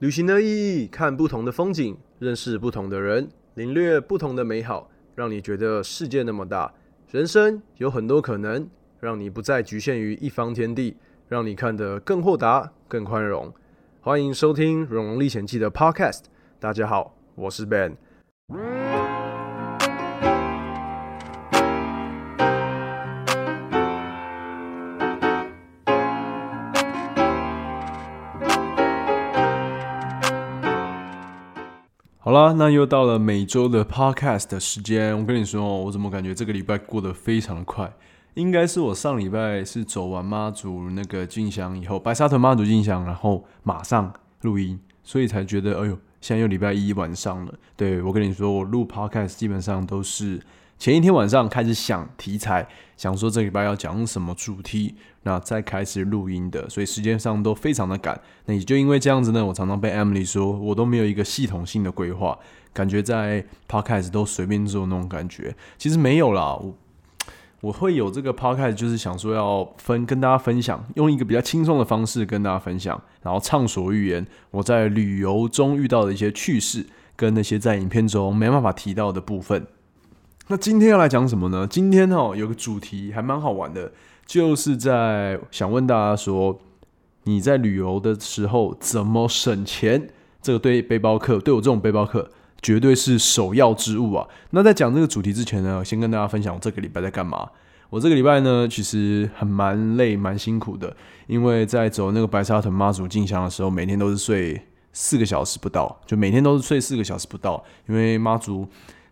旅行的意义，看不同的风景，认识不同的人，领略不同的美好，让你觉得世界那么大，人生有很多可能，让你不再局限于一方天地，让你看得更豁达、更宽容。欢迎收听《荣荣历险记》的 Podcast。大家好，我是 Ben。好啦，那又到了每周的 podcast 的时间。我跟你说，我怎么感觉这个礼拜过得非常的快？应该是我上礼拜是走完妈祖那个进香以后，白沙屯妈祖进香，然后马上录音，所以才觉得，哎呦，现在又礼拜一晚上了。对我跟你说，我录 podcast 基本上都是。前一天晚上开始想题材，想说这礼拜要讲什么主题，那再开始录音的，所以时间上都非常的赶。那也就因为这样子呢，我常常被 Emily 说我都没有一个系统性的规划，感觉在 Podcast 都随便做那种感觉。其实没有啦，我我会有这个 Podcast，就是想说要分跟大家分享，用一个比较轻松的方式跟大家分享，然后畅所欲言我在旅游中遇到的一些趣事，跟那些在影片中没办法提到的部分。那今天要来讲什么呢？今天哦有个主题还蛮好玩的，就是在想问大家说，你在旅游的时候怎么省钱？这个对背包客，对我这种背包客绝对是首要之物啊。那在讲这个主题之前呢，先跟大家分享我这个礼拜在干嘛。我这个礼拜呢，其实很蛮累、蛮辛苦的，因为在走那个白沙屯妈祖进香的时候，每天都是睡四个小时不到，就每天都是睡四个小时不到，因为妈祖。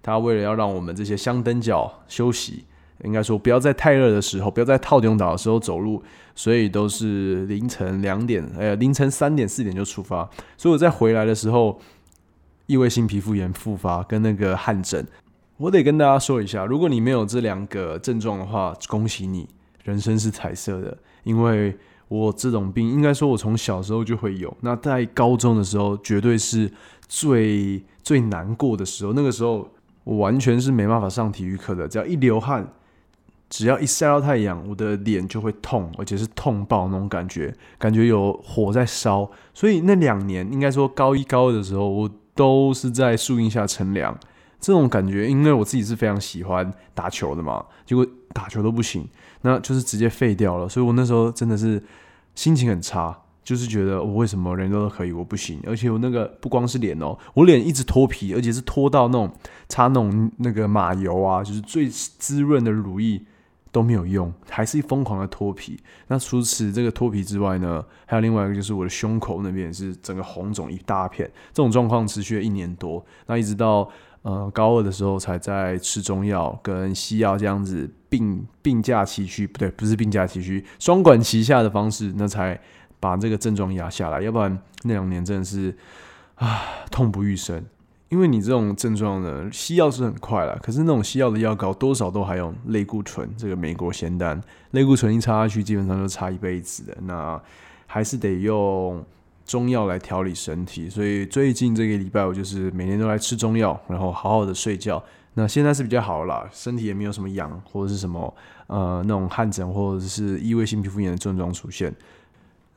他为了要让我们这些香灯脚休息，应该说不要在太热的时候，不要在套顶岛的时候走路，所以都是凌晨两点，呃，凌晨三点四点就出发。所以我在回来的时候，异位性皮肤炎复发跟那个汗疹，我得跟大家说一下，如果你没有这两个症状的话，恭喜你，人生是彩色的。因为我这种病，应该说我从小时候就会有。那在高中的时候，绝对是最最难过的时候，那个时候。我完全是没办法上体育课的，只要一流汗，只要一晒到太阳，我的脸就会痛，而且是痛爆那种感觉，感觉有火在烧。所以那两年，应该说高一高二的时候，我都是在树荫下乘凉。这种感觉，因为我自己是非常喜欢打球的嘛，结果打球都不行，那就是直接废掉了。所以我那时候真的是心情很差。就是觉得我为什么人都可以，我不行。而且我那个不光是脸哦，我脸一直脱皮，而且是脱到那种擦那种那个马油啊，就是最滋润的乳液都没有用，还是疯狂的脱皮。那除此这个脱皮之外呢，还有另外一个就是我的胸口那边是整个红肿一大片。这种状况持续了一年多，那一直到呃高二的时候才在吃中药跟西药这样子并并驾齐驱，不对，不是并驾齐驱，双管齐下的方式，那才。把这个症状压下来，要不然那两年真的是啊痛不欲生。因为你这种症状呢，西药是很快了，可是那种西药的药膏多少都还有类固醇，这个美国仙丹类固醇一插下去，基本上就插一辈子的。那还是得用中药来调理身体，所以最近这个礼拜我就是每天都来吃中药，然后好好的睡觉。那现在是比较好了，身体也没有什么痒或者是什么呃那种汗疹或者是异位性皮肤炎的症状出现。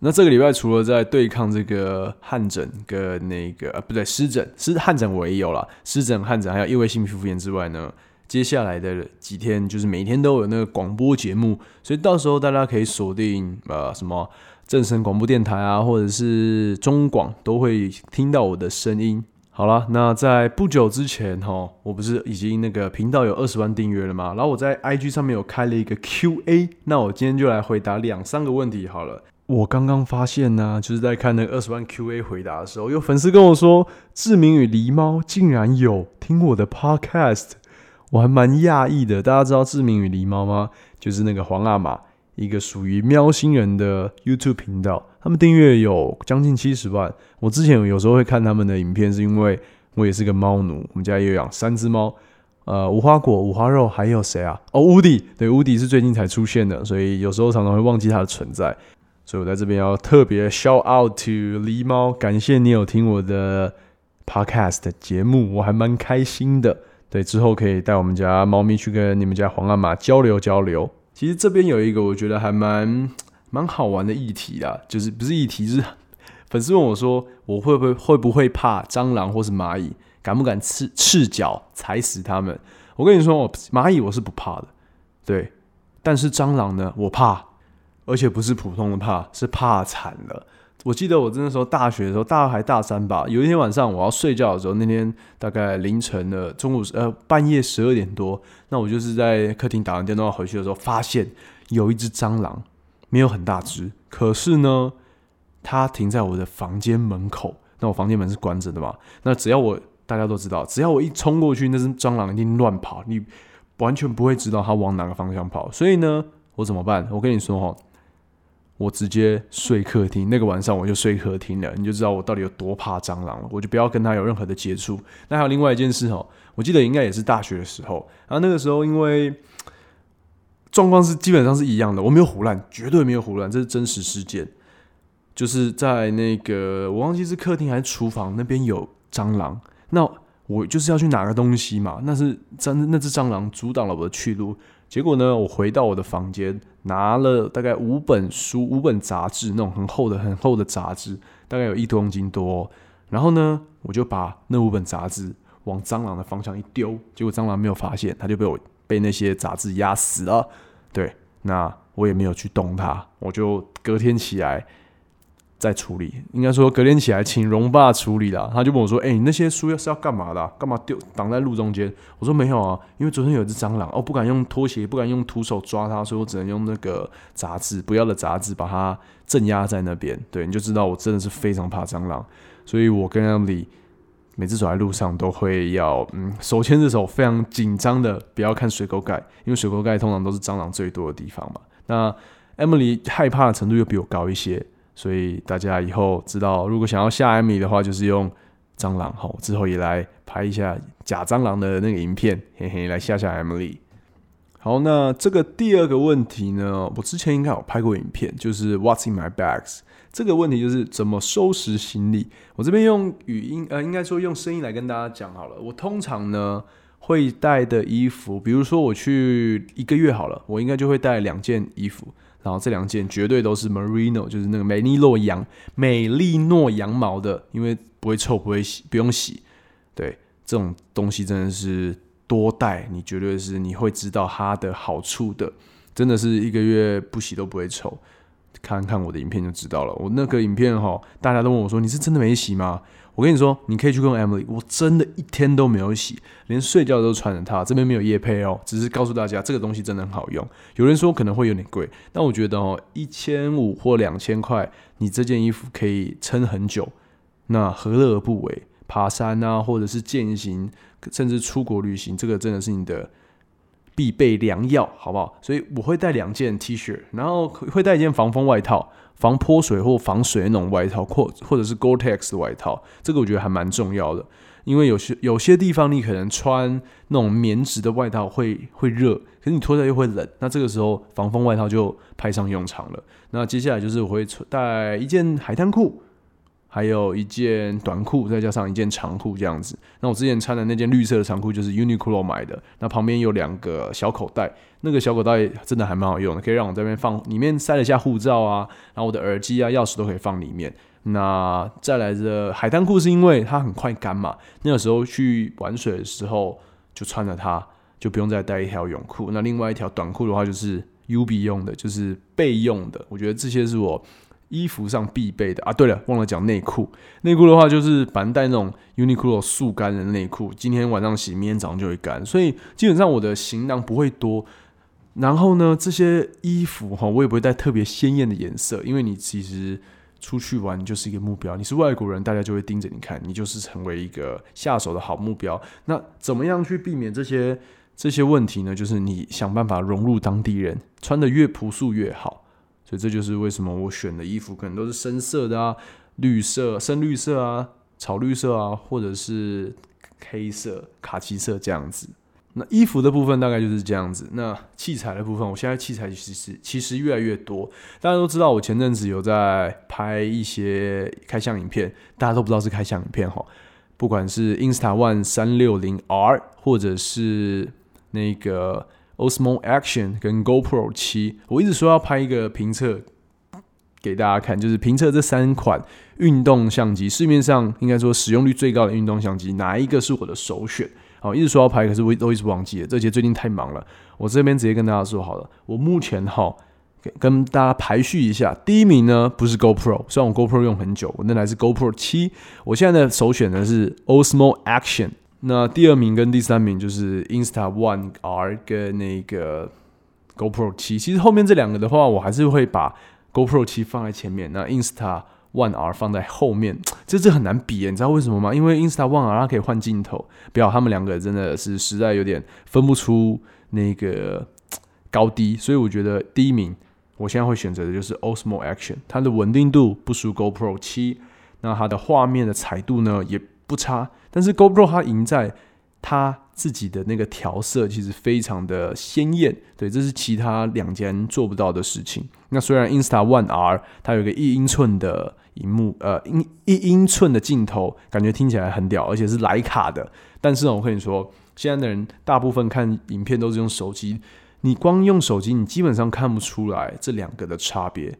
那这个礼拜除了在对抗这个汗疹跟那个呃不对湿疹，湿汗疹我也有了，湿疹汗疹还有异位性皮肤炎之外呢，接下来的几天就是每天都有那个广播节目，所以到时候大家可以锁定呃什么正声广播电台啊，或者是中广都会听到我的声音。好了，那在不久之前哈，我不是已经那个频道有二十万订阅了吗？然后我在 IG 上面有开了一个 QA，那我今天就来回答两三个问题好了。我刚刚发现呢，就是在看那个二十万 Q&A 回答的时候，有粉丝跟我说，志明与狸猫竟然有听我的 Podcast，我还蛮讶异的。大家知道志明与狸猫吗？就是那个皇阿玛，一个属于喵星人的 YouTube 频道，他们订阅有将近七十万。我之前有时候会看他们的影片，是因为我也是个猫奴，我们家也有养三只猫，呃，无花果、五花肉，还有谁啊？哦，乌迪，对，乌迪是最近才出现的，所以有时候常常会忘记它的存在。所以我在这边要特别 shout out to 狸猫，感谢你有听我的 podcast 节目，我还蛮开心的。对，之后可以带我们家猫咪去跟你们家皇阿玛交流交流。其实这边有一个我觉得还蛮蛮好玩的议题啊，就是不是议题，是粉丝问我说，我会不会会不会怕蟑螂或是蚂蚁？敢不敢赤赤脚踩死它们？我跟你说，我蚂蚁我是不怕的，对，但是蟑螂呢，我怕，而且不是普通的怕，是怕惨了。我记得我那时候大学的时候，大二还大三吧。有一天晚上我要睡觉的时候，那天大概凌晨的中午呃半夜十二点多，那我就是在客厅打完电话回去的时候，发现有一只蟑螂，没有很大只，可是呢，它停在我的房间门口。那我房间门是关着的嘛？那只要我大家都知道，只要我一冲过去，那只蟑螂一定乱跑，你完全不会知道它往哪个方向跑。所以呢，我怎么办？我跟你说哈。我直接睡客厅，那个晚上我就睡客厅了，你就知道我到底有多怕蟑螂了。我就不要跟他有任何的接触。那还有另外一件事哦，我记得应该也是大学的时候，然后那个时候因为状况是基本上是一样的，我没有胡乱，绝对没有胡乱，这是真实事件。就是在那个我忘记是客厅还是厨房那边有蟑螂，那我就是要去拿个东西嘛，那是真那只蟑螂阻挡了我的去路。结果呢，我回到我的房间，拿了大概五本书、五本杂志，那种很厚的、很厚的杂志，大概有一公斤多。然后呢，我就把那五本杂志往蟑螂的方向一丢，结果蟑螂没有发现，它就被我被那些杂志压死了。对，那我也没有去动它，我就隔天起来。在处理，应该说隔天起来请荣爸处理了。他就问我说：“哎，你那些书要是要干嘛的？干嘛丢挡在路中间？”我说：“没有啊，因为昨天有一只蟑螂，哦，不敢用拖鞋，不敢用徒手抓它，所以我只能用那个杂志，不要的杂志把它镇压在那边。对，你就知道我真的是非常怕蟑螂，所以我跟 Emily 每次走在路上都会要嗯手牵着手，非常紧张的不要看水沟盖，因为水沟盖通常都是蟑螂最多的地方嘛。那 Emily 害怕的程度又比我高一些。”所以大家以后知道，如果想要下艾米的话，就是用蟑螂。好，之后也来拍一下假蟑螂的那个影片，嘿嘿，来吓吓 Emily。好，那这个第二个问题呢，我之前应该有拍过影片，就是 What's in my bags？这个问题就是怎么收拾行李。我这边用语音，呃，应该说用声音来跟大家讲好了。我通常呢会带的衣服，比如说我去一个月好了，我应该就会带两件衣服。然后这两件绝对都是 Merino，就是那个美利诺羊、美利诺羊毛的，因为不会臭，不会洗，不用洗。对，这种东西真的是多带，你绝对是你会知道它的好处的，真的是一个月不洗都不会臭。看看我的影片就知道了。我那个影片哈，大家都问我说：“你是真的没洗吗？”我跟你说，你可以去用 Emily，我真的一天都没有洗，连睡觉都穿着它。这边没有夜配哦，只是告诉大家这个东西真的很好用。有人说可能会有点贵，但我觉得哦，一千五或两千块，你这件衣服可以撑很久，那何乐而不为？爬山啊，或者是健行，甚至出国旅行，这个真的是你的。必备良药，好不好？所以我会带两件 T 恤，然后会带一件防风外套，防泼水或防水那种外套，或或者是 Gore-Tex 的外套。这个我觉得还蛮重要的，因为有些有些地方你可能穿那种棉质的外套会会热，可是你脱掉又会冷，那这个时候防风外套就派上用场了。那接下来就是我会穿带一件海滩裤。还有一件短裤，再加上一件长裤这样子。那我之前穿的那件绿色的长裤就是 Uniqlo 买的。那旁边有两个小口袋，那个小口袋真的还蛮好用的，可以让我这边放，里面塞了一下护照啊，然后我的耳机啊、钥匙都可以放里面。那再来的海滩裤是因为它很快干嘛，那个时候去玩水的时候就穿着它，就不用再带一条泳裤。那另外一条短裤的话就是 UB 用的，就是备用的。我觉得这些是我。衣服上必备的啊，对了，忘了讲内裤。内裤的话，就是反正带那种 Uniqlo 速干的内裤，今天晚上洗，明天早上就会干。所以基本上我的行囊不会多。然后呢，这些衣服哈，我也不会带特别鲜艳的颜色，因为你其实出去玩就是一个目标。你是外国人，大家就会盯着你看，你就是成为一个下手的好目标。那怎么样去避免这些这些问题呢？就是你想办法融入当地人，穿的越朴素越好。所以这就是为什么我选的衣服可能都是深色的啊，绿色、深绿色啊、草绿色啊，或者是黑色、卡其色这样子。那衣服的部分大概就是这样子。那器材的部分，我现在器材其实其实越来越多。大家都知道，我前阵子有在拍一些开箱影片，大家都不知道是开箱影片哈。不管是 Insta One 三六零 R，或者是那个。Osmo Action 跟 GoPro 七，我一直说要拍一个评测给大家看，就是评测这三款运动相机，市面上应该说使用率最高的运动相机，哪一个是我的首选？好，一直说要拍，可是我都一直忘记了。这节最近太忙了，我这边直接跟大家说好了，我目前哈跟大家排序一下，第一名呢不是 GoPro，虽然我 GoPro 用很久，我那台是 GoPro 七，我现在的首选呢是 Osmo Action。那第二名跟第三名就是 Insta One R 跟那个 GoPro 七。其实后面这两个的话，我还是会把 GoPro 七放在前面，那 Insta One R 放在后面。这这很难比，你知道为什么吗？因为 Insta One R 它可以换镜头，不要他们两个真的是实在有点分不出那个高低，所以我觉得第一名我现在会选择的就是 Osmo Action，它的稳定度不输 GoPro 七，那它的画面的彩度呢也。不差，但是 GoPro 它赢在它自己的那个调色，其实非常的鲜艳。对，这是其他两间做不到的事情。那虽然 Insta One R 它有个一英寸的荧幕，呃，一一英寸的镜头，感觉听起来很屌，而且是徕卡的。但是呢我跟你说，现在的人大部分看影片都是用手机，你光用手机，你基本上看不出来这两个的差别。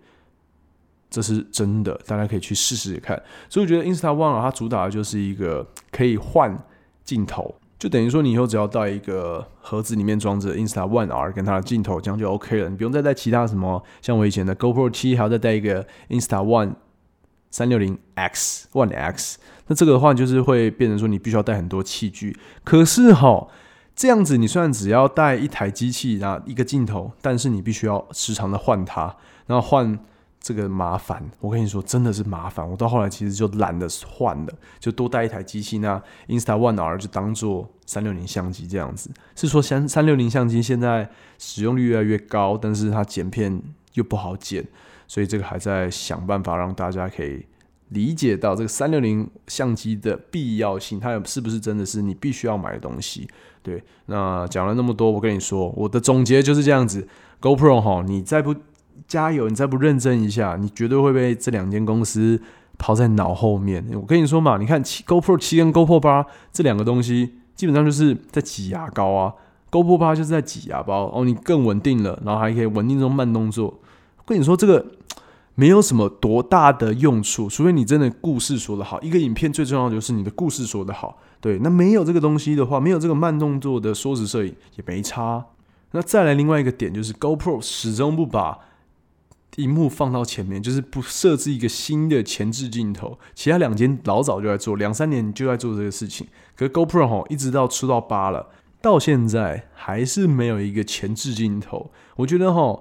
这是真的，大家可以去试试看。所以我觉得 Insta One 它主打的就是一个可以换镜头，就等于说你以后只要带一个盒子，里面装着 Insta One R 跟它的镜头，这样就 OK 了。你不用再带其他什么，像我以前的 GoPro 七，还要再带一个 Insta One 三六零 X One X。那这个的话，就是会变成说你必须要带很多器具。可是哈，这样子你虽然只要带一台机器，然后一个镜头，但是你必须要时常的换它，然后换。这个麻烦，我跟你说，真的是麻烦。我到后来其实就懒得换了，就多带一台机器。那 Insta One R 就当做三六零相机这样子。是说三三六零相机现在使用率越来越高，但是它剪片又不好剪，所以这个还在想办法让大家可以理解到这个三六零相机的必要性，它是不是真的是你必须要买的东西？对，那讲了那么多，我跟你说，我的总结就是这样子。GoPro 哈，你再不。加油！你再不认真一下，你绝对会被这两间公司抛在脑后面。我跟你说嘛，你看七 GoPro 七跟 GoPro 八这两个东西，基本上就是在挤牙膏啊。GoPro 八就是在挤牙膏哦，你更稳定了，然后还可以稳定这种慢动作。跟你说，这个没有什么多大的用处，除非你真的故事说得好。一个影片最重要的就是你的故事说得好。对，那没有这个东西的话，没有这个慢动作的缩时摄影也没差。那再来另外一个点就是 GoPro 始终不把荧幕放到前面，就是不设置一个新的前置镜头。其他两间老早就在做，两三年就在做这个事情。可是 GoPro 哈，一直到出到八了，到现在还是没有一个前置镜头。我觉得哈，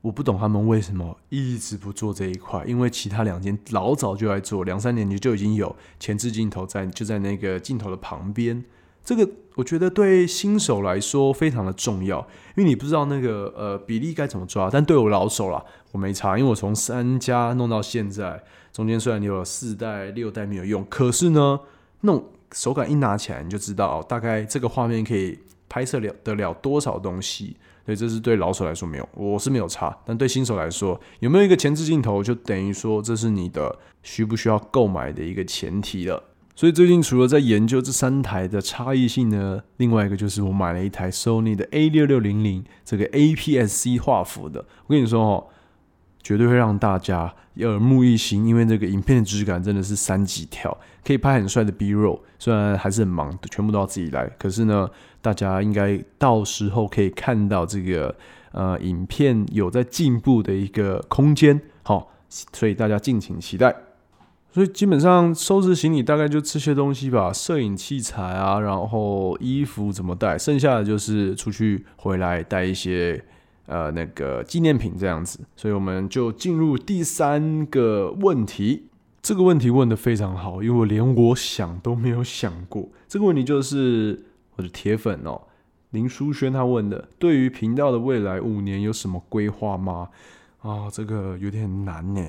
我不懂他们为什么一直不做这一块，因为其他两间老早就在做，两三年就就已经有前置镜头在，就在那个镜头的旁边。这个我觉得对新手来说非常的重要，因为你不知道那个呃比例该怎么抓。但对我老手了，我没差，因为我从三加弄到现在，中间虽然有了四代、六代没有用，可是呢，那种手感一拿起来，你就知道大概这个画面可以拍摄了得了多少东西。所以这是对老手来说没有，我是没有差。但对新手来说，有没有一个前置镜头，就等于说这是你的需不需要购买的一个前提了。所以最近除了在研究这三台的差异性呢，另外一个就是我买了一台 Sony 的 A 六六零零这个 APS-C 画幅的。我跟你说哦，绝对会让大家耳目一新，因为这个影片的质感真的是三级跳，可以拍很帅的 B roll。虽然还是很忙，全部都要自己来，可是呢，大家应该到时候可以看到这个呃影片有在进步的一个空间。好，所以大家敬请期待。所以基本上收拾行李大概就这些东西吧，摄影器材啊，然后衣服怎么带，剩下的就是出去回来带一些呃那个纪念品这样子。所以我们就进入第三个问题。这个问题问的非常好，因为我连我想都没有想过。这个问题就是我的铁粉哦，林书轩他问的，对于频道的未来五年有什么规划吗？啊，这个有点难呢。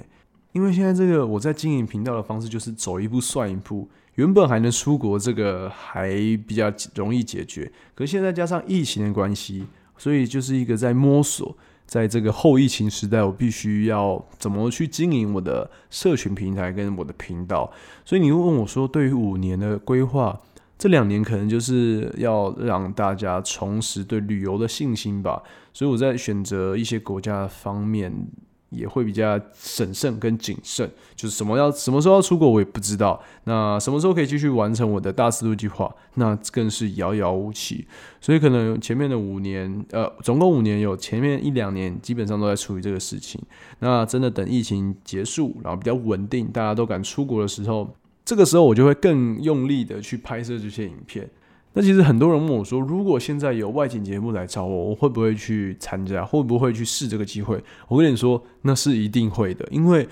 因为现在这个我在经营频道的方式就是走一步算一步，原本还能出国，这个还比较容易解决。可现在加上疫情的关系，所以就是一个在摸索，在这个后疫情时代，我必须要怎么去经营我的社群平台跟我的频道。所以你会问我说，对于五年的规划，这两年可能就是要让大家重拾对旅游的信心吧。所以我在选择一些国家方面。也会比较审慎跟谨慎。就是什么要什么时候要出国，我也不知道。那什么时候可以继续完成我的大思路计划，那更是遥遥无期。所以可能前面的五年，呃，总共五年有前面一两年基本上都在处理这个事情。那真的等疫情结束，然后比较稳定，大家都敢出国的时候，这个时候我就会更用力的去拍摄这些影片。那其实很多人问我说，如果现在有外景节目来找我，我会不会去参加？会不会去试这个机会？我跟你说，那是一定会的，因为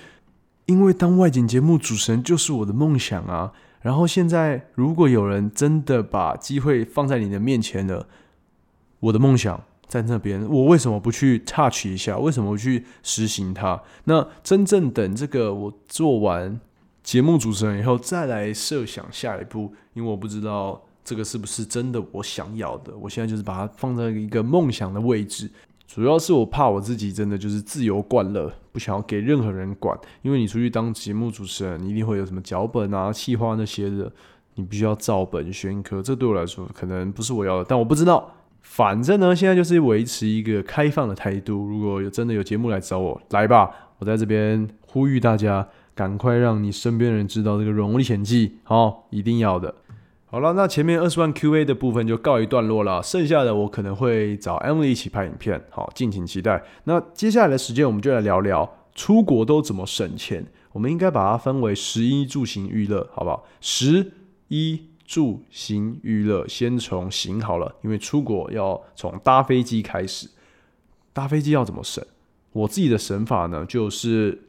因为当外景节目主持人就是我的梦想啊。然后现在如果有人真的把机会放在你的面前了，我的梦想在那边，我为什么不去 touch 一下？为什么不去实行它？那真正等这个我做完节目主持人以后，再来设想下一步，因为我不知道。这个是不是真的我想要的？我现在就是把它放在一个梦想的位置，主要是我怕我自己真的就是自由惯了，不想要给任何人管。因为你出去当节目主持人，你一定会有什么脚本啊、企划那些的，你必须要照本宣科。这对我来说可能不是我要的，但我不知道。反正呢，现在就是维持一个开放的态度。如果有真的有节目来找我，来吧！我在这边呼吁大家，赶快让你身边的人知道这个《荣历险记》，好，一定要的。好了，那前面二十万 Q&A 的部分就告一段落了，剩下的我可能会找 Emily 一起拍影片，好，敬请期待。那接下来的时间，我们就来聊聊出国都怎么省钱。我们应该把它分为十一住行娱乐，好不好？十一住行娱乐，先从行好了，因为出国要从搭飞机开始。搭飞机要怎么省？我自己的省法呢，就是。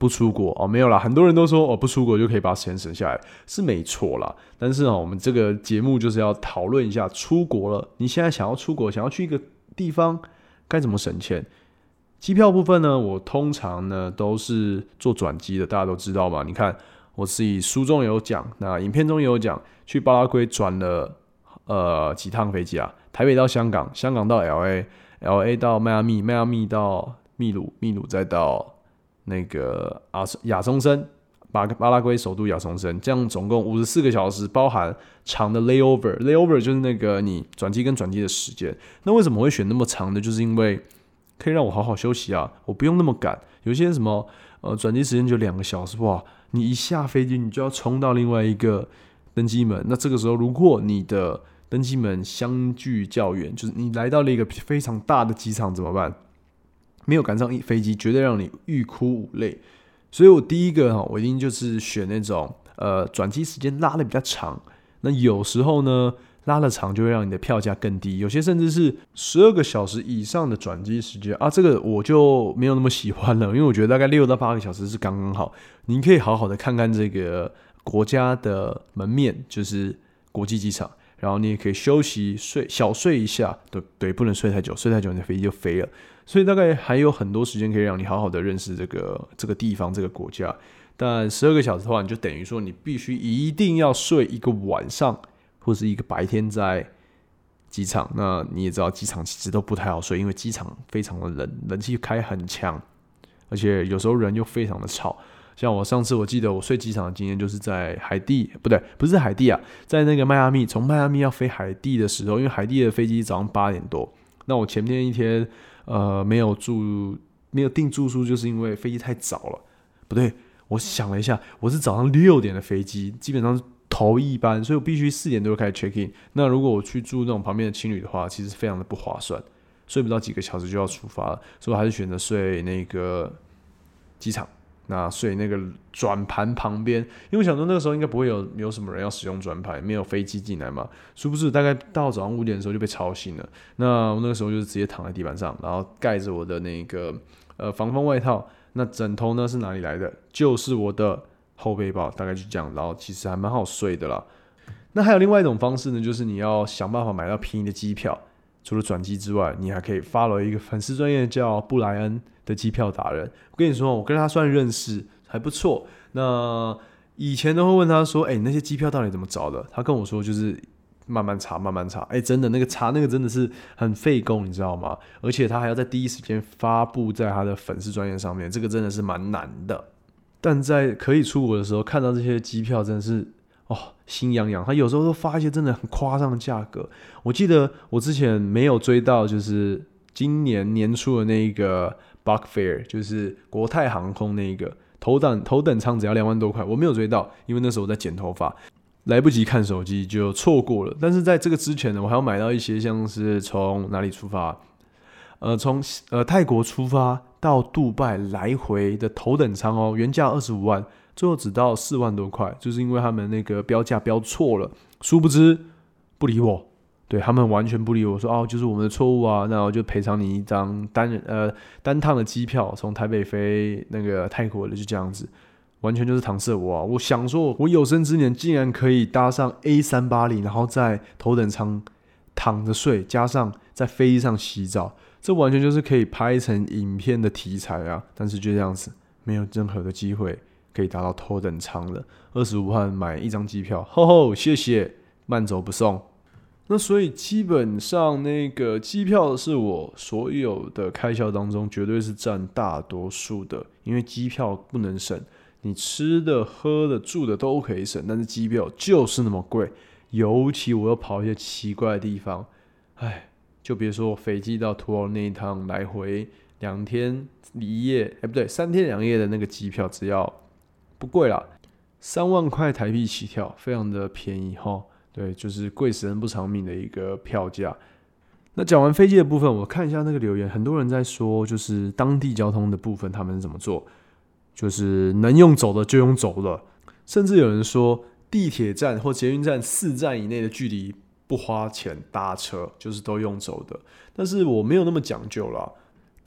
不出国哦，没有啦。很多人都说哦，不出国就可以把钱省下来，是没错啦。但是啊，我们这个节目就是要讨论一下出国了。你现在想要出国，想要去一个地方，该怎么省钱？机票部分呢，我通常呢都是做转机的，大家都知道嘛。你看，我自己书中有讲，那影片中也有讲，去巴拉圭转了呃几趟飞机啊，台北到香港，香港到 L A，L A 到迈阿密，迈阿密到秘鲁，秘鲁再到。那个阿亚松森，巴巴拉圭首都亚松森，这样总共五十四个小时，包含长的 layover，layover 就是那个你转机跟转机的时间。那为什么会选那么长的？就是因为可以让我好好休息啊，我不用那么赶。有些什么呃转机时间就两个小时，哇，你一下飞机你就要冲到另外一个登机门。那这个时候如果你的登机门相距较远，就是你来到了一个非常大的机场怎么办？没有赶上飞机，绝对让你欲哭无泪。所以我第一个哈，我一定就是选那种呃转机时间拉的比较长。那有时候呢，拉的长就会让你的票价更低，有些甚至是十二个小时以上的转机时间啊，这个我就没有那么喜欢了，因为我觉得大概六到八个小时是刚刚好，你可以好好的看看这个国家的门面，就是国际机场，然后你也可以休息睡小睡一下，对对，不能睡太久，睡太久你的飞机就飞了。所以大概还有很多时间可以让你好好的认识这个这个地方这个国家，但十二个小时的话，你就等于说你必须一定要睡一个晚上或是一个白天在机场。那你也知道，机场其实都不太好睡，因为机场非常的冷，冷气开很强，而且有时候人又非常的吵。像我上次我记得我睡机场的经验，就是在海地，不对，不是海地啊，在那个迈阿密，从迈阿密要飞海地的时候，因为海地的飞机早上八点多，那我前天一天。呃，没有住，没有订住宿，就是因为飞机太早了。不对，我想了一下，我是早上六点的飞机，基本上是头一班，所以我必须四点多开始 check in。那如果我去住那种旁边的青旅的话，其实非常的不划算，睡不到几个小时就要出发了，所以我还是选择睡那个机场。那睡那个转盘旁边，因为我想说那个时候应该不会有有什么人要使用转盘，没有飞机进来嘛。殊不知大概到早上五点的时候就被吵醒了。那我那个时候就是直接躺在地板上，然后盖着我的那个呃防风外套。那枕头呢是哪里来的？就是我的后背包，大概就这样。然后其实还蛮好睡的啦。那还有另外一种方式呢，就是你要想办法买到便宜的机票。除了转机之外，你还可以 follow 一个粉丝专业叫布莱恩的机票达人。我跟你说，我跟他算认识，还不错。那以前都会问他说：“哎，那些机票到底怎么找的？”他跟我说，就是慢慢查，慢慢查。哎，真的，那个查那个真的是很费工，你知道吗？而且他还要在第一时间发布在他的粉丝专业上面，这个真的是蛮难的。但在可以出国的时候，看到这些机票，真的是。哦，心痒痒。他有时候都发一些真的很夸张的价格。我记得我之前没有追到，就是今年年初的那个 Buck Fair，就是国泰航空那个头等头等舱只要两万多块，我没有追到，因为那时候我在剪头发，来不及看手机就错过了。但是在这个之前呢，我还要买到一些像是从哪里出发，呃，从呃泰国出发到杜拜来回的头等舱哦，原价二十五万，最后只到四万多块，就是因为他们那个标价标错了，殊不知不理我。对他们完全不理我，说哦，就是我们的错误啊，那我就赔偿你一张单人呃单趟的机票，从台北飞那个泰国的，就这样子，完全就是搪塞我啊！我想说，我有生之年竟然可以搭上 A 三八零，然后在头等舱躺着睡，加上在飞机上洗澡，这完全就是可以拍成影片的题材啊！但是就这样子，没有任何的机会可以达到头等舱了，二十五万买一张机票，吼吼，谢谢，慢走不送。那所以基本上那个机票是我所有的开销当中绝对是占大多数的，因为机票不能省，你吃的、喝的、住的都可以省，但是机票就是那么贵，尤其我要跑一些奇怪的地方，哎，就别说飞机到土耳那一趟来回两天一夜，哎不对，三天两夜的那个机票只要不贵啦，三万块台币起跳，非常的便宜哈。对，就是贵死人不偿命的一个票价。那讲完飞机的部分，我看一下那个留言，很多人在说，就是当地交通的部分他们怎么做，就是能用走的就用走的，甚至有人说地铁站或捷运站四站以内的距离不花钱搭车，就是都用走的。但是我没有那么讲究了。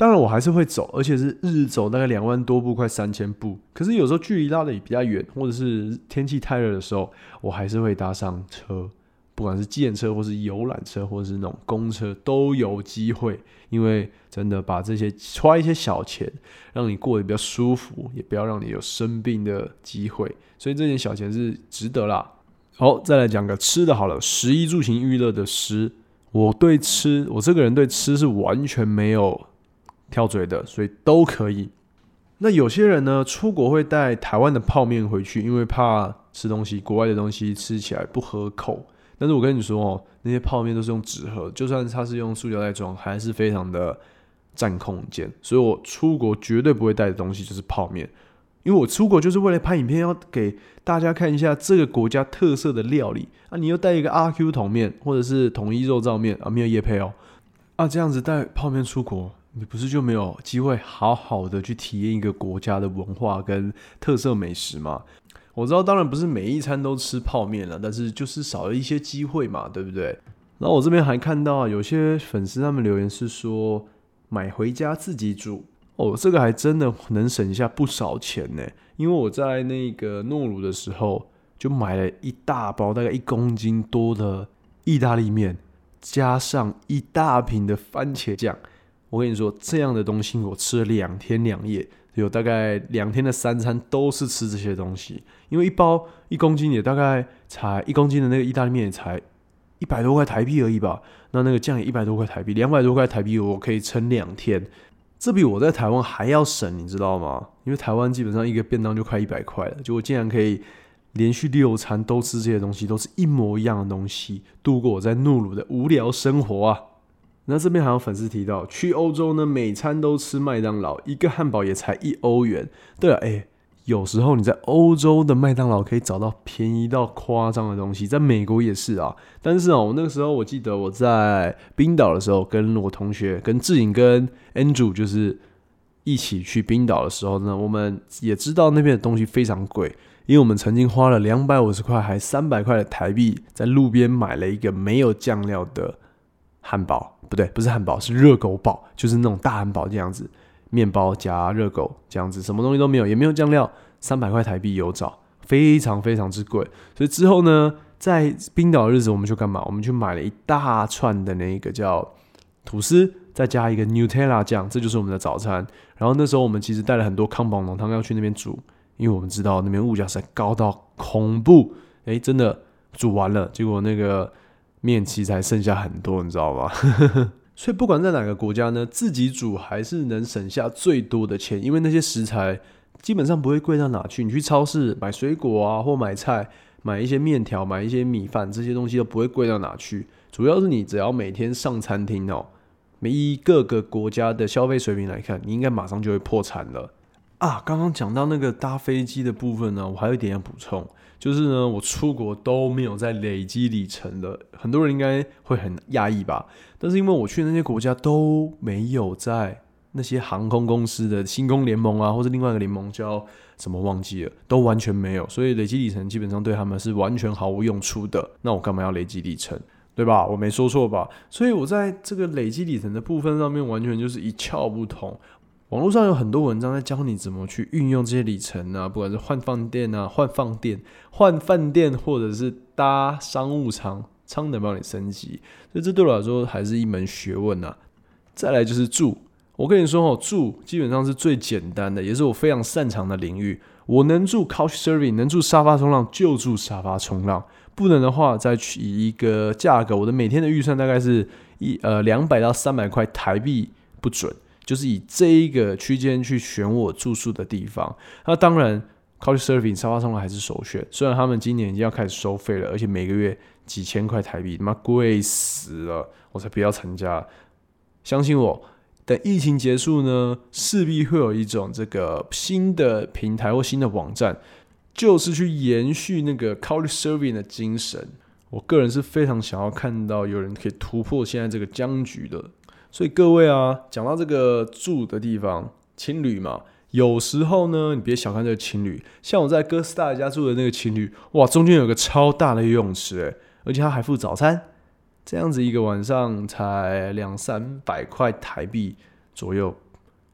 当然我还是会走，而且是日走大概两万多步，快三千步。可是有时候距离拉的也比较远，或者是天气太热的时候，我还是会搭上车，不管是电车或是游览车，或者是那种公车，都有机会。因为真的把这些花一些小钱，让你过得比较舒服，也不要让你有生病的机会，所以这点小钱是值得啦。好，再来讲个吃的好了，食衣住行娱乐的食，我对吃，我这个人对吃是完全没有。挑嘴的，所以都可以。那有些人呢，出国会带台湾的泡面回去，因为怕吃东西，国外的东西吃起来不合口。但是我跟你说哦，那些泡面都是用纸盒，就算它是用塑料袋装，还是非常的占空间。所以我出国绝对不会带的东西就是泡面，因为我出国就是为了拍影片，要给大家看一下这个国家特色的料理啊。你又带一个阿 Q 桶面，或者是统一肉燥面啊，没有叶配哦啊，这样子带泡面出国。你不是就没有机会好好的去体验一个国家的文化跟特色美食吗？我知道，当然不是每一餐都吃泡面了，但是就是少了一些机会嘛，对不对？然后我这边还看到有些粉丝他们留言是说买回家自己煮哦，这个还真的能省下不少钱呢。因为我在那个诺鲁的时候就买了一大包，大概一公斤多的意大利面，加上一大瓶的番茄酱。我跟你说，这样的东西我吃了两天两夜，有大概两天的三餐都是吃这些东西。因为一包一公斤也大概才一公斤的那个意大利面也才一百多块台币而已吧，那那个酱也一百多块台币，两百多块台币我可以撑两天，这比我在台湾还要省，你知道吗？因为台湾基本上一个便当就快一百块了，就我竟然可以连续六餐都吃这些东西，都是一模一样的东西，度过我在怒鲁的无聊生活啊！那这边还有粉丝提到，去欧洲呢，每餐都吃麦当劳，一个汉堡也才一欧元。对了，哎，有时候你在欧洲的麦当劳可以找到便宜到夸张的东西，在美国也是啊。但是哦，我那个时候我记得我在冰岛的时候，跟我同学、跟志颖、跟 Andrew 就是一起去冰岛的时候呢，我们也知道那边的东西非常贵，因为我们曾经花了两百五十块还三百块的台币，在路边买了一个没有酱料的。汉堡不对，不是汉堡，是热狗堡，就是那种大汉堡这样子，面包加热狗这样子，什么东西都没有，也没有酱料，三百块台币有找，非常非常之贵。所以之后呢，在冰岛的日子，我们就干嘛？我们去买了一大串的那个叫吐司，再加一个 Nutella 酱，这就是我们的早餐。然后那时候我们其实带了很多康宝浓汤要去那边煮，因为我们知道那边物价实在高到恐怖。诶，真的煮完了，结果那个。面其实还剩下很多，你知道吗？所以不管在哪个国家呢，自己煮还是能省下最多的钱，因为那些食材基本上不会贵到哪去。你去超市买水果啊，或买菜、买一些面条、买一些米饭，这些东西都不会贵到哪去。主要是你只要每天上餐厅哦，每一各个国家的消费水平来看，你应该马上就会破产了啊！刚刚讲到那个搭飞机的部分呢，我还有一点要补充，就是呢，我出国都没有在累积里程的，很多人应该会很讶异吧？但是因为我去那些国家都没有在那些航空公司的星空联盟啊，或者另外一个联盟叫什么忘记了，都完全没有，所以累积里程基本上对他们是完全毫无用处的。那我干嘛要累积里程？对吧？我没说错吧？所以我在这个累积里程的部分上面，完全就是一窍不通。网络上有很多文章在教你怎么去运用这些里程啊，不管是换饭店啊、换放电、换饭店，或者是搭商务舱，舱能帮你升级。所以这对我来说还是一门学问呐。再来就是住，我跟你说哦，住基本上是最简单的，也是我非常擅长的领域。我能住 Couch Surfing，能住沙发冲浪就住沙发冲浪。不能的话，再取一个价格。我的每天的预算大概是一呃两百到三百块台币不准，就是以这一个区间去选我住宿的地方。那当然，Couch Serving 沙发冲浪还是首选。虽然他们今年已经要开始收费了，而且每个月几千块台币，他妈贵死了，我才不要参加。相信我，等疫情结束呢，势必会有一种这个新的平台或新的网站。就是去延续那个 Couch Serving 的精神，我个人是非常想要看到有人可以突破现在这个僵局的。所以各位啊，讲到这个住的地方，情侣嘛，有时候呢，你别小看这个情侣。像我在哥斯达黎加住的那个情侣，哇，中间有个超大的游泳池，诶，而且他还付早餐，这样子一个晚上才两三百块台币左右。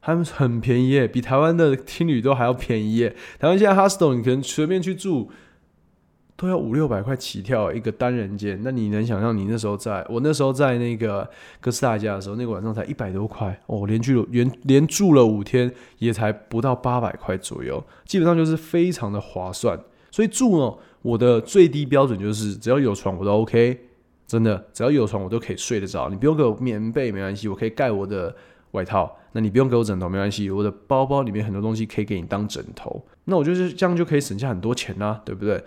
他们很便宜耶，比台湾的青旅都还要便宜耶。台湾现在 hostel 你可能随便去住都要五六百块起跳一个单人间，那你能想象你那时候在我那时候在那个哥斯达家的时候，那个晚上才一百多块哦，连住连连住了五天也才不到八百块左右，基本上就是非常的划算。所以住呢，我的最低标准就是只要有床我都 OK，真的只要有床我都可以睡得着，你不用给我棉被没关系，我可以盖我的。外套，那你不用给我枕头没关系，我的包包里面很多东西可以给你当枕头，那我就是这样就可以省下很多钱啦，对不对？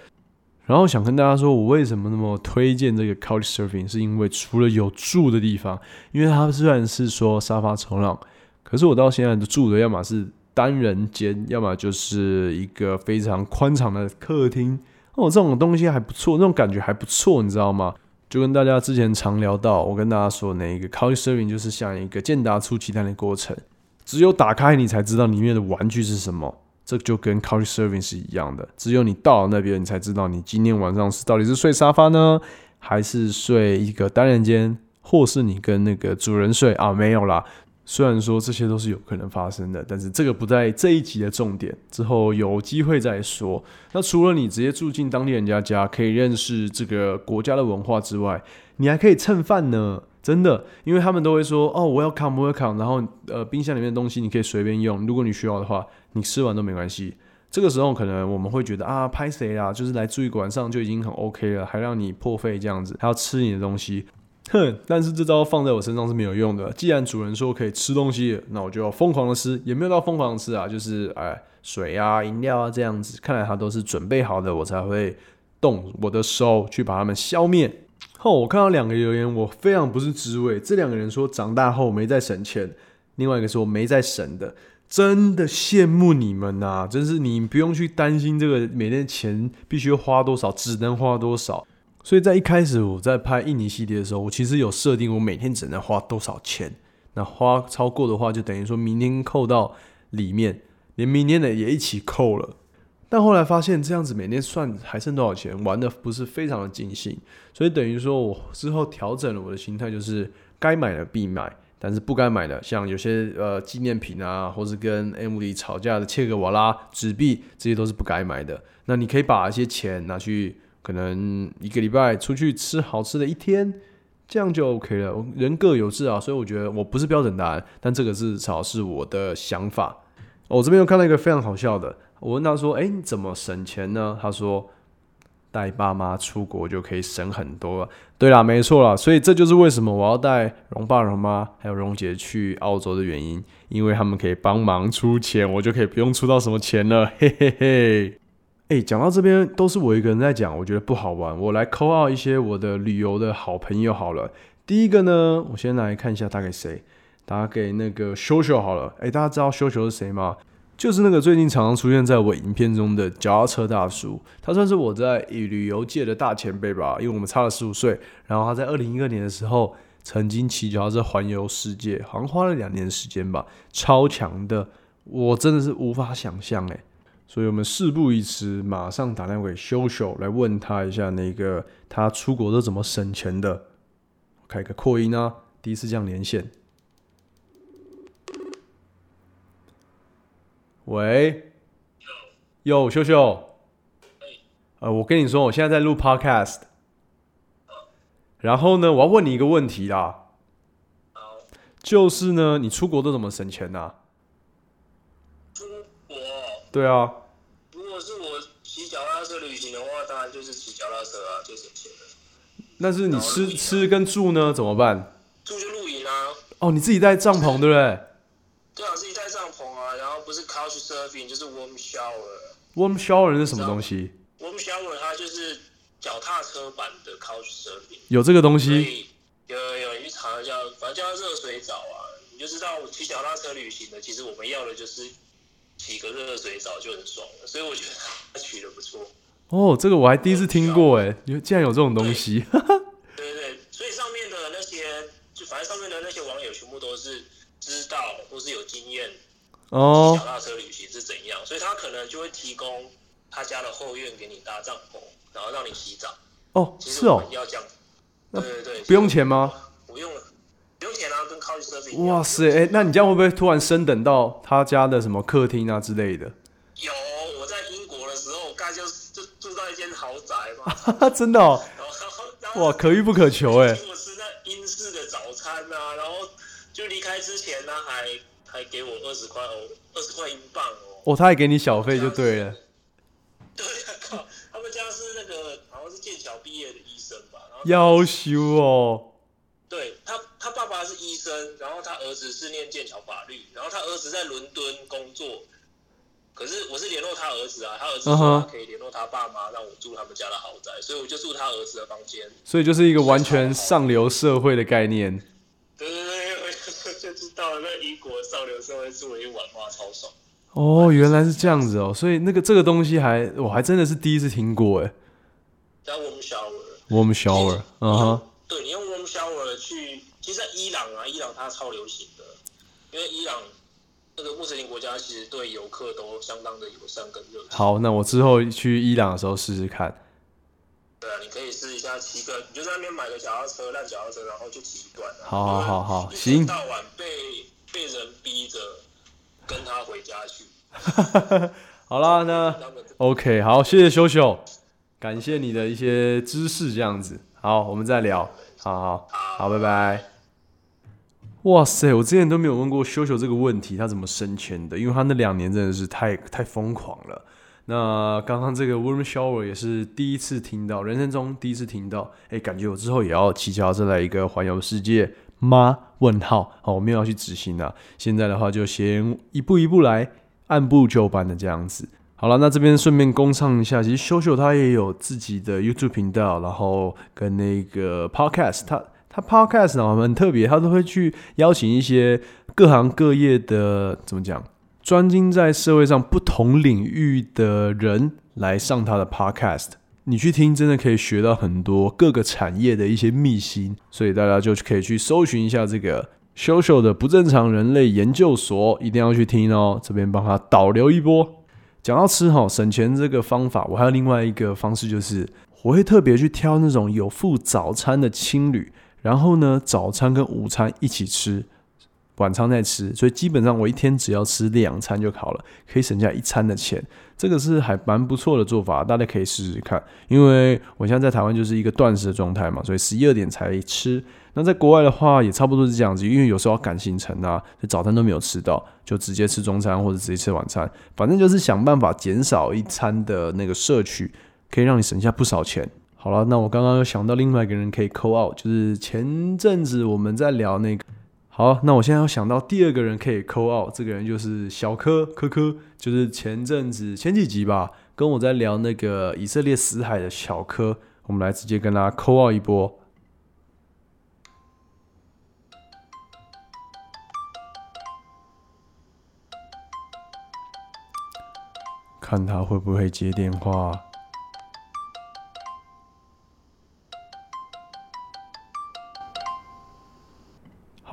然后想跟大家说，我为什么那么推荐这个 Couch Surfing，是因为除了有住的地方，因为它虽然是说沙发冲浪，可是我到现在的住的要么是单人间，要么就是一个非常宽敞的客厅，哦，这种东西还不错，那种感觉还不错，你知道吗？就跟大家之前常聊到，我跟大家说，那一个 Couch Surfing 就是像一个健达出奇蛋的过程，只有打开你才知道里面的玩具是什么。这就跟 Couch Surfing 是一样的，只有你到了那边，你才知道你今天晚上是到底是睡沙发呢，还是睡一个单人间，或是你跟那个主人睡啊？没有啦。虽然说这些都是有可能发生的，但是这个不在这一集的重点，之后有机会再说。那除了你直接住进当地人家家，可以认识这个国家的文化之外，你还可以蹭饭呢，真的，因为他们都会说哦，我要 come，我要 come，然后呃，冰箱里面的东西你可以随便用，如果你需要的话，你吃完都没关系。这个时候可能我们会觉得啊，拍谁啊，就是来住一个晚上就已经很 OK 了，还让你破费这样子，还要吃你的东西。哼，但是这招放在我身上是没有用的。既然主人说可以吃东西，那我就要疯狂的吃，也没有到疯狂的吃啊，就是哎，水啊、饮料啊这样子。看来他都是准备好的，我才会动我的手去把它们消灭。后我看到两个留言，我非常不是滋味。这两个人说长大后没在省钱，另外一个说没在省的，真的羡慕你们呐！真是你不用去担心这个每天钱必须花多少，只能花多少。所以在一开始我在拍印尼系列的时候，我其实有设定我每天只能花多少钱。那花超过的话，就等于说明天扣到里面，连明天的也一起扣了。但后来发现这样子每天算还剩多少钱，玩的不是非常的尽兴。所以等于说我之后调整了我的心态，就是该买的必买，但是不该买的，像有些呃纪念品啊，或是跟 M 里吵架的切格瓦拉纸币，这些都是不该买的。那你可以把一些钱拿去。可能一个礼拜出去吃好吃的一天，这样就 OK 了。人各有志啊，所以我觉得我不是标准答案，但这个至少是我的想法。我这边又看到一个非常好笑的，我问他说：“哎，你怎么省钱呢？”他说：“带爸妈出国就可以省很多了。”对啦，没错啦，所以这就是为什么我要带荣爸、荣妈还有荣姐去澳洲的原因，因为他们可以帮忙出钱，我就可以不用出到什么钱了，嘿嘿嘿。哎，讲到这边都是我一个人在讲，我觉得不好玩。我来扣 t 一些我的旅游的好朋友好了。第一个呢，我先来看一下打给谁，打给那个修修好了。哎，大家知道修修是谁吗？就是那个最近常常出现在我影片中的脚踏车大叔，他算是我在旅游界的大前辈吧，因为我们差了十五岁。然后他在二零一二年的时候，曾经骑脚踏车环游世界，好像花了两年时间吧，超强的，我真的是无法想象哎。所以我们事不宜迟，马上打电话给修修来问他一下，那个他出国都怎么省钱的。开个扩音啊，第一次这样连线。喂，哟，秀秀，呃，我跟你说，我现在在录 podcast，然后呢，我要问你一个问题啦，就是呢，你出国都怎么省钱呢？出国？对啊。如果是我骑脚踏车旅行的话，当然就是骑脚踏车啊，最省钱的。但是你吃吃跟住呢，怎么办？住就露营啊。哦，你自己带帐篷对不对？对啊，自己带帐篷啊，然后不是 couch surfing 就是 warm shower。warm shower 是什么东西？warm shower 它就是脚踏车版的 couch surfing。有这个东西？有有去查一下，反正叫热水澡啊，你就知道骑脚踏车旅行的，其实我们要的就是洗个热水澡就很爽了。所以我觉得它取的不错。哦，这个我还第一次听过哎，竟然有这种东西。对对对，所以上面的那些，就反正上面的那些网友全部都是。知道或是有经验，哦，脚踏车旅行是怎样，所以他可能就会提供他家的后院给你搭帐篷，然后让你洗澡。哦，是哦，要这样。对对对，不用钱吗？不用了，不用钱啊，跟 couch surfing 哇塞，哎，那你这样会不会突然升等到他家的什么客厅啊之类的？有，我在英国的时候，我刚就就住到一间豪宅嘛。真的哦。哇，可遇不可求哎。我吃那英式的早餐啊，然后。就离开之前呢，还还给我二十块哦，二十块英镑哦。哦，他还给你小费就对了。对啊，靠！他们家是那个好像是剑桥毕业的医生吧？要修哦。对他，他爸爸是医生，然后他儿子是念剑桥法律，然后他儿子在伦敦工作。可是我是联络他儿子啊，他儿子说可以联络他爸妈，让我住他们家的豪宅，所以我就住他儿子的房间。所以就是一个完全上流社会的概念。对对对。就知道那英国少流社会住了一晚，哇，超爽！哦，原来是这样子哦，所以那个这个东西还我还真的是第一次听过哎。叫 warm shower。warm shower，嗯哼。对，你用 warm shower 去，其实在伊朗啊，伊朗它超流行的，因为伊朗那个穆斯林国家其实对游客都相当的友善跟热情。好，那我之后去伊朗的时候试试看。对啊，你可以试一下骑个，你就在那边买个脚踏车，烂脚踏车，然后就骑一段。好好好好，行。到晚被被人逼着跟他回家去。好啦，那 OK，好，谢谢修修，感谢你的一些知识，这样子。好，我们再聊。好好好，拜拜。哇塞，我之前都没有问过修修这个问题，他怎么升迁的？因为他那两年真的是太太疯狂了。那刚刚这个 warm shower 也是第一次听到，人生中第一次听到，哎，感觉我之后也要骑脚踏车来一个环游世界吗？问号，好，我没有要去执行啊。现在的话就先一步一步来，按部就班的这样子。好了，那这边顺便公唱一下，其实秀秀他也有自己的 YouTube 频道，然后跟那个 Podcast，他他 Podcast 呢很特别，他都会去邀请一些各行各业的怎么讲？专精在社会上不同领域的人来上他的 podcast，你去听真的可以学到很多各个产业的一些秘辛，所以大家就可以去搜寻一下这个 social 的不正常人类研究所，一定要去听哦。这边帮他导流一波。讲到吃哈省钱这个方法，我还有另外一个方式，就是我会特别去挑那种有附早餐的青旅，然后呢早餐跟午餐一起吃。晚餐再吃，所以基本上我一天只要吃两餐就好了，可以省下一餐的钱。这个是还蛮不错的做法，大家可以试试看。因为我现在在台湾就是一个断食的状态嘛，所以十一二点才吃。那在国外的话也差不多是这样子，因为有时候要赶行程啊，早餐都没有吃到，就直接吃中餐或者直接吃晚餐，反正就是想办法减少一餐的那个摄取，可以让你省下不少钱。好了，那我刚刚又想到另外一个人可以扣 out，就是前阵子我们在聊那个。好，那我现在要想到第二个人可以 call out 这个人就是小柯，柯柯就是前阵子，前几集吧，跟我在聊那个以色列死海的小柯，我们来直接跟他 call out 一波。看他会不会接电话。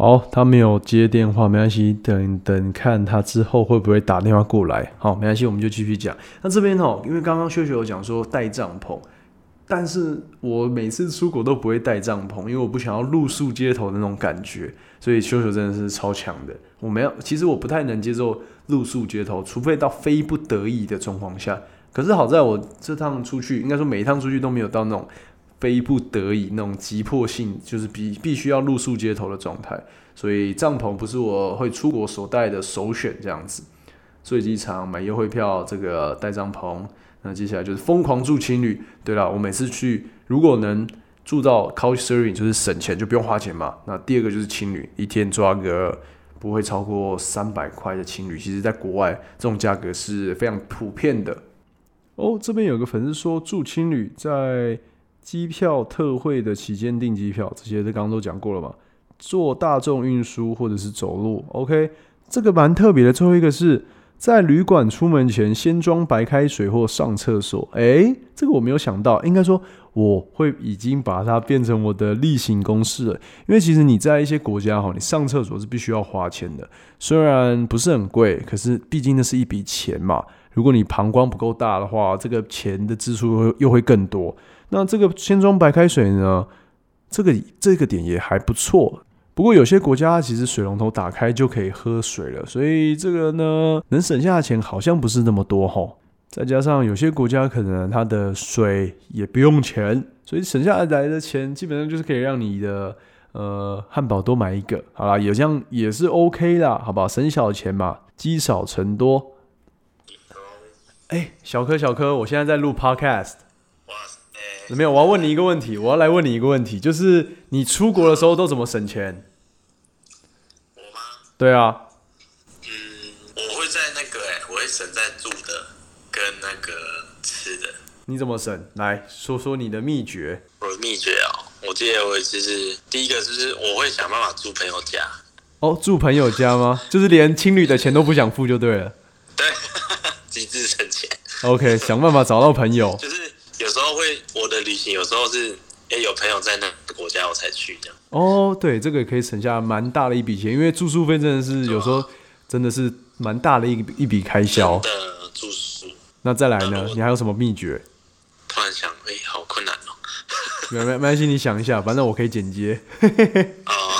好，他没有接电话，没关系，等等看他之后会不会打电话过来。好，没关系，我们就继续讲。那这边哦，因为刚刚秀秀有讲说带帐篷，但是我每次出国都不会带帐篷，因为我不想要露宿街头的那种感觉。所以秀秀真的是超强的。我没有，其实我不太能接受露宿街头，除非到非不得已的状况下。可是好在我这趟出去，应该说每一趟出去都没有到那种。非不得已那种急迫性，就是必必须要露宿街头的状态，所以帐篷不是我会出国所带的首选这样子。以机场买优惠票，这个带帐篷。那接下来就是疯狂住青旅。对了，我每次去如果能住到 Couch Surfing，就是省钱就不用花钱嘛。那第二个就是青旅，一天抓个不会超过三百块的青旅，其实在国外这种价格是非常普遍的。哦，这边有个粉丝说住青旅在。机票特惠的期间订机票，这些都刚刚都讲过了嘛？坐大众运输或者是走路，OK，这个蛮特别的。最后一个是在旅馆出门前先装白开水或上厕所。诶，这个我没有想到，应该说我会已经把它变成我的例行公事了。因为其实你在一些国家哈，你上厕所是必须要花钱的，虽然不是很贵，可是毕竟那是一笔钱嘛。如果你膀胱不够大的话，这个钱的支出又会更多。那这个先装白开水呢？这个这个点也还不错。不过有些国家其实水龙头打开就可以喝水了，所以这个呢能省下的钱好像不是那么多哈。再加上有些国家可能它的水也不用钱，所以省下来的钱基本上就是可以让你的呃汉堡多买一个。好啦，也这样也是 OK 啦，好不好？省小钱嘛，积少成多。哎，小柯小柯，我现在在录 Podcast。没有，我要问你一个问题。我要来问你一个问题，就是你出国的时候都怎么省钱？我吗？对啊。嗯，我会在那个，哎，我会省在住的跟那个吃的。你怎么省？来说说你的秘诀。我的秘诀哦，我记得我其实第一个就是我会想办法住朋友家。哦，住朋友家吗？就是连青旅的钱都不想付就对了。对，极致省钱。OK，想办法找到朋友。就是。有时候会，我的旅行有时候是，哎，有朋友在那个国家我才去这样。哦，对，这个可以省下蛮大的一笔钱，因为住宿费真的是有时候真的是蛮大的一一笔开销。的住宿。那再来呢？你还有什么秘诀？突然想，哎，好困难哦。没没没关系，你想一下，反正我可以剪接。哦。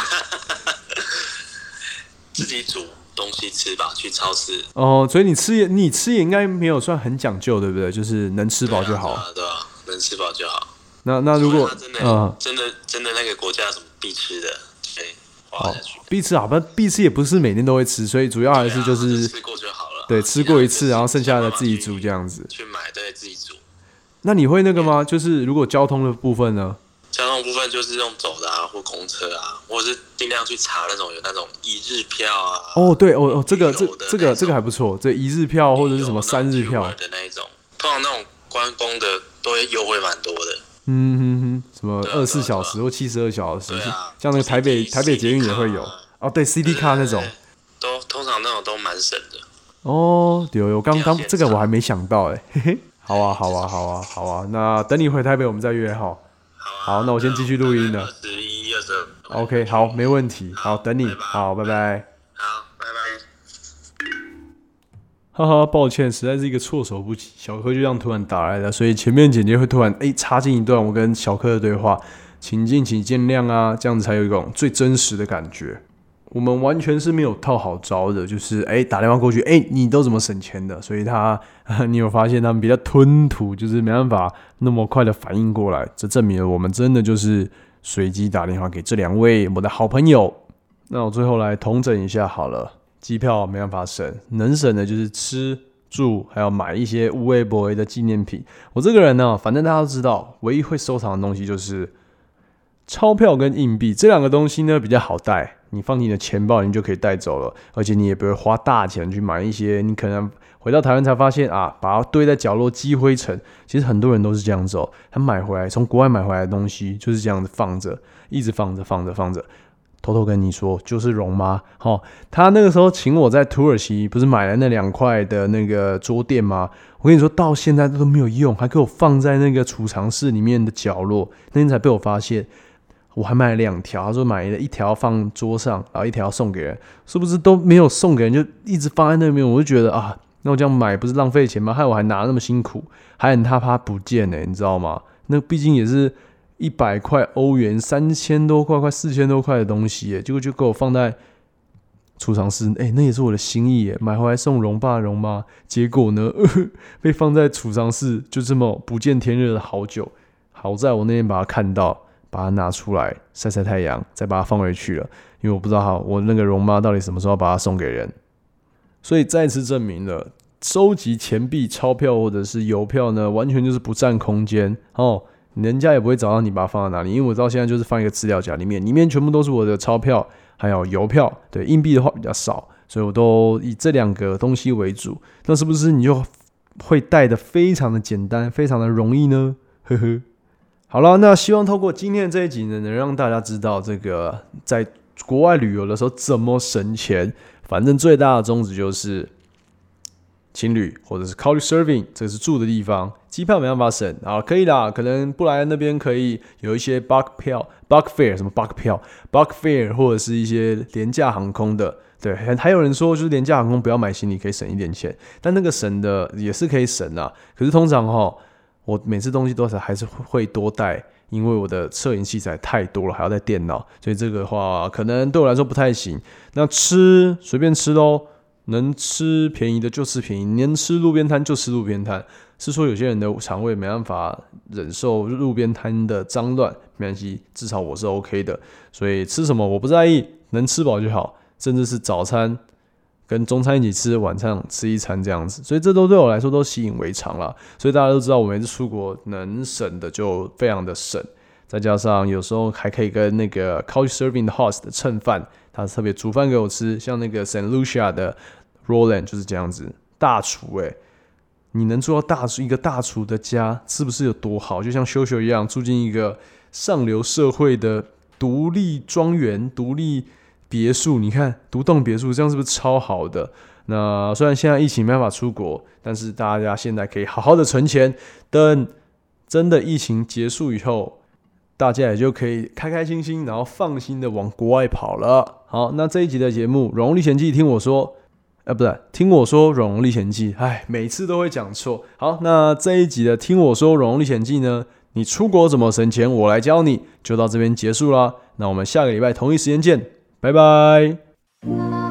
自己煮东西吃吧，去超市。哦，所以你吃也你吃也应该没有算很讲究，对不对？就是能吃饱就好。对啊，能吃饱就好。那那如果嗯，真的真的那个国家什么必吃的，对，花下去。必吃啊，不必吃也不是每天都会吃，所以主要还是就是吃过就好了。对，吃过一次，然后剩下的自己煮这样子。去买对，自己煮。那你会那个吗？就是如果交通的部分呢？交通部分就是用走的啊，或公车啊，或者是尽量去查那种有那种一日票啊。哦，对，哦哦，这个这这个这个还不错，这一日票或者是什么三日票的那一种，通常那种观光的都会优惠蛮多的。嗯哼哼，什么二十四小时或七十二小时，像那个台北台北捷运也会有。哦，对，CD 卡那种，都通常那种都蛮省的。哦，有有，刚刚这个我还没想到哎，嘿嘿，好啊好啊好啊好啊，那等你回台北我们再约好。好，那我先继续录音了。十一、二十二。OK，好，没问题。好，等你。好，拜拜。好，拜拜。哈哈，抱歉，实在是一个措手不及。小柯就这样突然打来的，所以前面简介会突然哎插进一段我跟小柯的对话，请敬请见谅啊，这样子才有一种最真实的感觉。我们完全是没有套好招的，就是哎打电话过去，哎你都怎么省钱的？所以他，你有发现他们比较吞吐，就是没办法那么快的反应过来。这证明了我们真的就是随机打电话给这两位我的好朋友。那我最后来统整一下好了，机票没办法省，能省的就是吃住，还要买一些无微博的纪念品。我这个人呢，反正大家都知道，唯一会收藏的东西就是钞票跟硬币这两个东西呢，比较好带。你放你的钱包，你就可以带走了，而且你也不会花大钱去买一些你可能回到台湾才发现啊，把它堆在角落积灰尘。其实很多人都是这样子哦，他买回来从国外买回来的东西就是这样子放着，一直放着放着放着，偷偷跟你说，就是容妈。好，他那个时候请我在土耳其，不是买了那两块的那个桌垫吗？我跟你说到现在都没有用，还给我放在那个储藏室里面的角落。那天才被我发现，我还买了两条。他说买了一条放桌上，然后一条送给人，是不是都没有送给人，就一直放在那边？我就觉得啊，那我这样买不是浪费钱吗？害我还拿那么辛苦，还很怕怕不见呢，你知道吗？那毕竟也是。一百块欧元，三千多块，快四千多块的东西，耶，结果就给我放在储藏室，哎，那也是我的心意，耶，买回来送荣爸荣妈，结果呢，被放在储藏室，就这么不见天日了好久。好在我那天把它看到，把它拿出来晒晒太阳，再把它放回去了，因为我不知道哈，我那个荣妈到底什么时候把它送给人，所以再次证明了，收集钱币、钞票或者是邮票呢，完全就是不占空间哦。人家也不会找到你把它放在哪里，因为我知道现在就是放一个资料夹里面，里面全部都是我的钞票，还有邮票。对，硬币的话比较少，所以我都以这两个东西为主。那是不是你就会带的非常的简单，非常的容易呢？呵呵。好了，那希望透过今天的这一集呢，能让大家知道这个在国外旅游的时候怎么省钱。反正最大的宗旨就是。情侣或者是 couch surfing，这是住的地方，机票没办法省啊，可以啦，可能布莱恩那边可以有一些 bug 票，bug fare 什么 bug 票，bug fare 或者是一些廉价航空的，对，还有人说就是廉价航空不要买行李可以省一点钱，但那个省的也是可以省啊，可是通常哈，我每次东西都是还是会多带，因为我的摄影器材太多了，还要带电脑，所以这个话可能对我来说不太行。那吃随便吃喽。能吃便宜的就吃便宜，能吃路边摊就吃路边摊。是说有些人的肠胃没办法忍受路边摊的脏乱，没关系，至少我是 OK 的。所以吃什么我不在意，能吃饱就好。甚至是早餐跟中餐一起吃，晚上吃一餐这样子。所以这都对我来说都习以为常了。所以大家都知道，我每次出国能省的就非常的省。再加上有时候还可以跟那个 Couch Serving 的 Host 的蹭饭，他特别煮饭给我吃，像那个 Saint Lucia 的。Roland 就是这样子，大厨哎，你能住到大厨一个大厨的家，是不是有多好？就像修修一样，住进一个上流社会的独立庄园、独立别墅，你看独栋别墅，这样是不是超好的？那虽然现在疫情没办法出国，但是大家现在可以好好的存钱，等真的疫情结束以后，大家也就可以开开心心，然后放心的往国外跑了。好，那这一集的节目《荣历险记》，听我说。呃，不对，听我说《软龙历险记》，哎，每次都会讲错。好，那这一集的听我说《软龙历险记》呢，你出国怎么省钱，我来教你，就到这边结束啦。那我们下个礼拜同一时间见，拜拜。